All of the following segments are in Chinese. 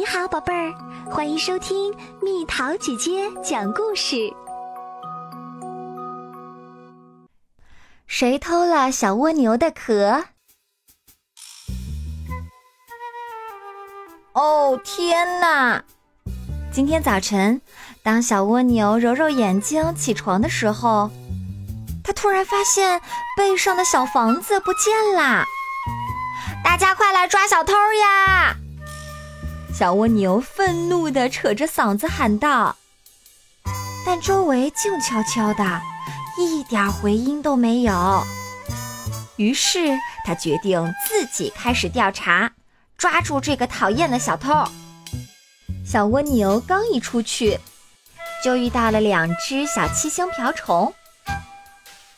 你好，宝贝儿，欢迎收听蜜桃姐姐讲故事。谁偷了小蜗牛的壳？哦天哪！今天早晨，当小蜗牛揉揉眼睛起床的时候，它突然发现背上的小房子不见啦！大家快来抓小偷呀！小蜗牛愤怒地扯着嗓子喊道，但周围静悄悄的，一点回音都没有。于是他决定自己开始调查，抓住这个讨厌的小偷。小蜗牛刚一出去，就遇到了两只小七星瓢虫。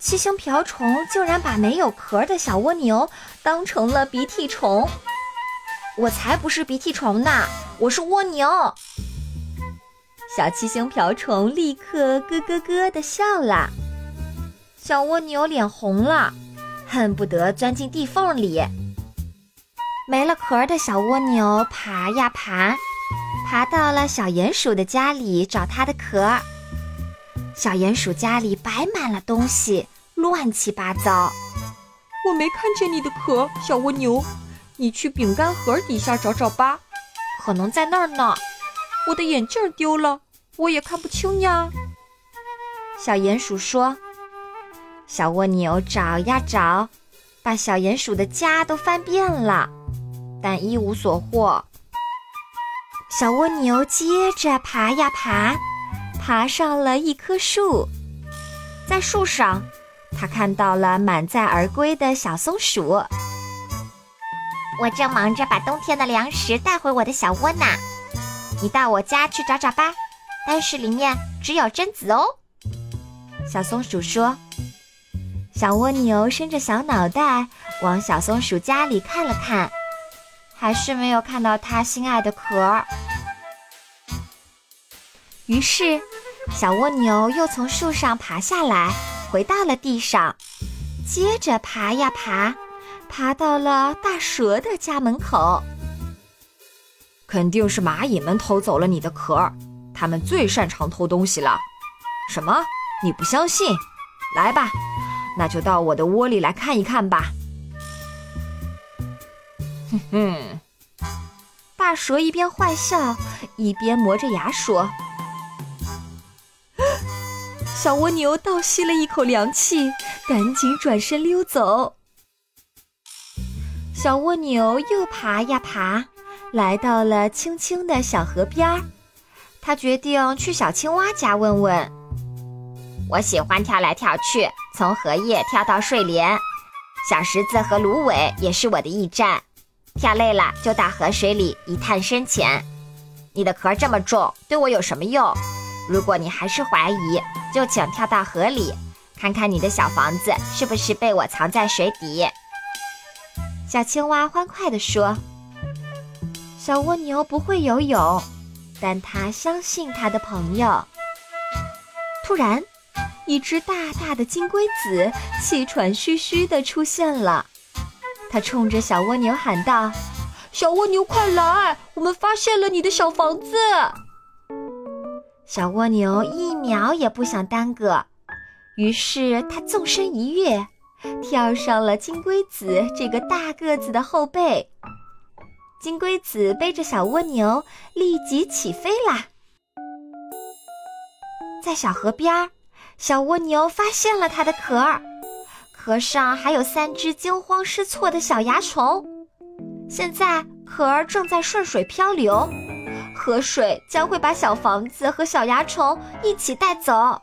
七星瓢虫竟然把没有壳的小蜗牛当成了鼻涕虫。我才不是鼻涕虫呢，我是蜗牛。小七星瓢虫立刻咯咯咯的笑了。小蜗牛脸红了，恨不得钻进地缝里。没了壳的小蜗牛爬呀爬，爬到了小鼹鼠的家里找它的壳。小鼹鼠家里摆满了东西，乱七八糟。我没看见你的壳，小蜗牛。你去饼干盒底下找找吧，可能在那儿呢。我的眼镜丢了，我也看不清呀。小鼹鼠说：“小蜗牛找呀找，把小鼹鼠的家都翻遍了，但一无所获。”小蜗牛接着爬呀爬，爬上了一棵树，在树上，它看到了满载而归的小松鼠。我正忙着把冬天的粮食带回我的小窝呢，你到我家去找找吧，但是里面只有榛子哦。小松鼠说。小蜗牛伸着小脑袋往小松鼠家里看了看，还是没有看到它心爱的壳。于是，小蜗牛又从树上爬下来，回到了地上，接着爬呀爬。爬到了大蛇的家门口，肯定是蚂蚁们偷走了你的壳，它们最擅长偷东西了。什么？你不相信？来吧，那就到我的窝里来看一看吧。哼哼，大蛇一边坏笑，一边磨着牙说：“小蜗牛倒吸了一口凉气，赶紧转身溜走。”小蜗牛又爬呀爬，来到了清清的小河边儿。它决定去小青蛙家问问。我喜欢跳来跳去，从荷叶跳到睡莲。小石子和芦苇也是我的驿站。跳累了就到河水里一探深浅。你的壳这么重，对我有什么用？如果你还是怀疑，就请跳到河里，看看你的小房子是不是被我藏在水底。小青蛙欢快地说：“小蜗牛不会游泳，但它相信它的朋友。”突然，一只大大的金龟子气喘吁吁地出现了。它冲着小蜗牛喊道：“小蜗牛，快来！我们发现了你的小房子！”小蜗牛一秒也不想耽搁，于是它纵身一跃。跳上了金龟子这个大个子的后背，金龟子背着小蜗牛立即起飞啦。在小河边，小蜗牛发现了它的壳儿，壳上还有三只惊慌失措的小蚜虫。现在壳儿正在顺水漂流，河水将会把小房子和小蚜虫一起带走。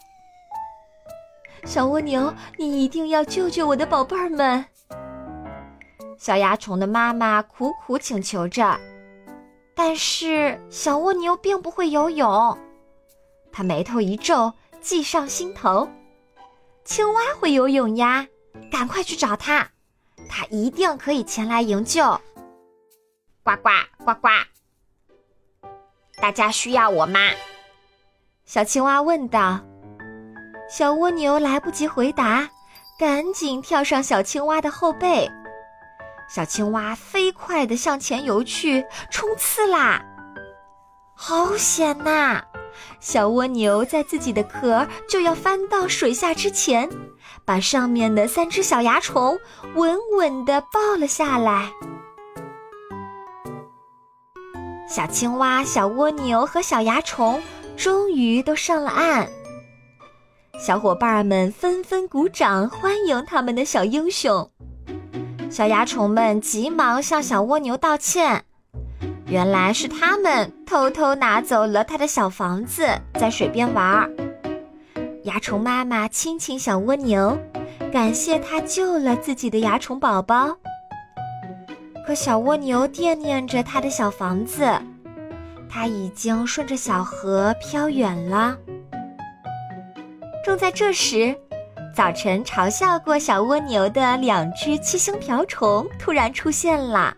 小蜗牛，你一定要救救我的宝贝儿们！小蚜虫的妈妈苦苦请求着，但是小蜗牛并不会游泳。他眉头一皱，计上心头：青蛙会游泳呀，赶快去找它，它一定可以前来营救。呱呱呱呱！大家需要我吗？小青蛙问道。小蜗牛来不及回答，赶紧跳上小青蛙的后背。小青蛙飞快地向前游去，冲刺啦！好险呐！小蜗牛在自己的壳就要翻到水下之前，把上面的三只小蚜虫稳稳地抱了下来。小青蛙、小蜗牛和小蚜虫终于都上了岸。小伙伴们纷纷鼓掌欢迎他们的小英雄。小蚜虫们急忙向小蜗牛道歉，原来是他们偷偷拿走了他的小房子，在水边玩儿。蚜虫妈妈亲亲小蜗牛，感谢它救了自己的蚜虫宝宝。可小蜗牛惦念着它的小房子，它已经顺着小河飘远了。正在这时，早晨嘲笑过小蜗牛的两只七星瓢虫突然出现了。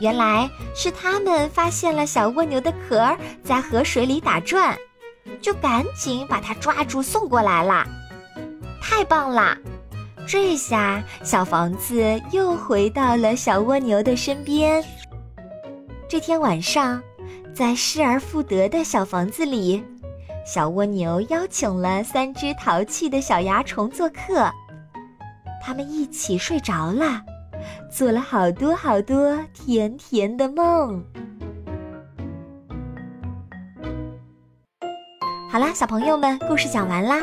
原来是它们发现了小蜗牛的壳在河水里打转，就赶紧把它抓住送过来了。太棒了！这下小房子又回到了小蜗牛的身边。这天晚上，在失而复得的小房子里，小蜗牛邀请了三只淘气的小蚜虫做客。他们一起睡着了，做了好多好多甜甜的梦。好啦，小朋友们，故事讲完啦。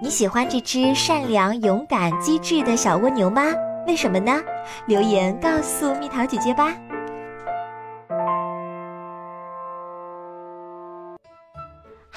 你喜欢这只善良、勇敢、机智的小蜗牛吗？为什么呢？留言告诉蜜桃姐姐吧。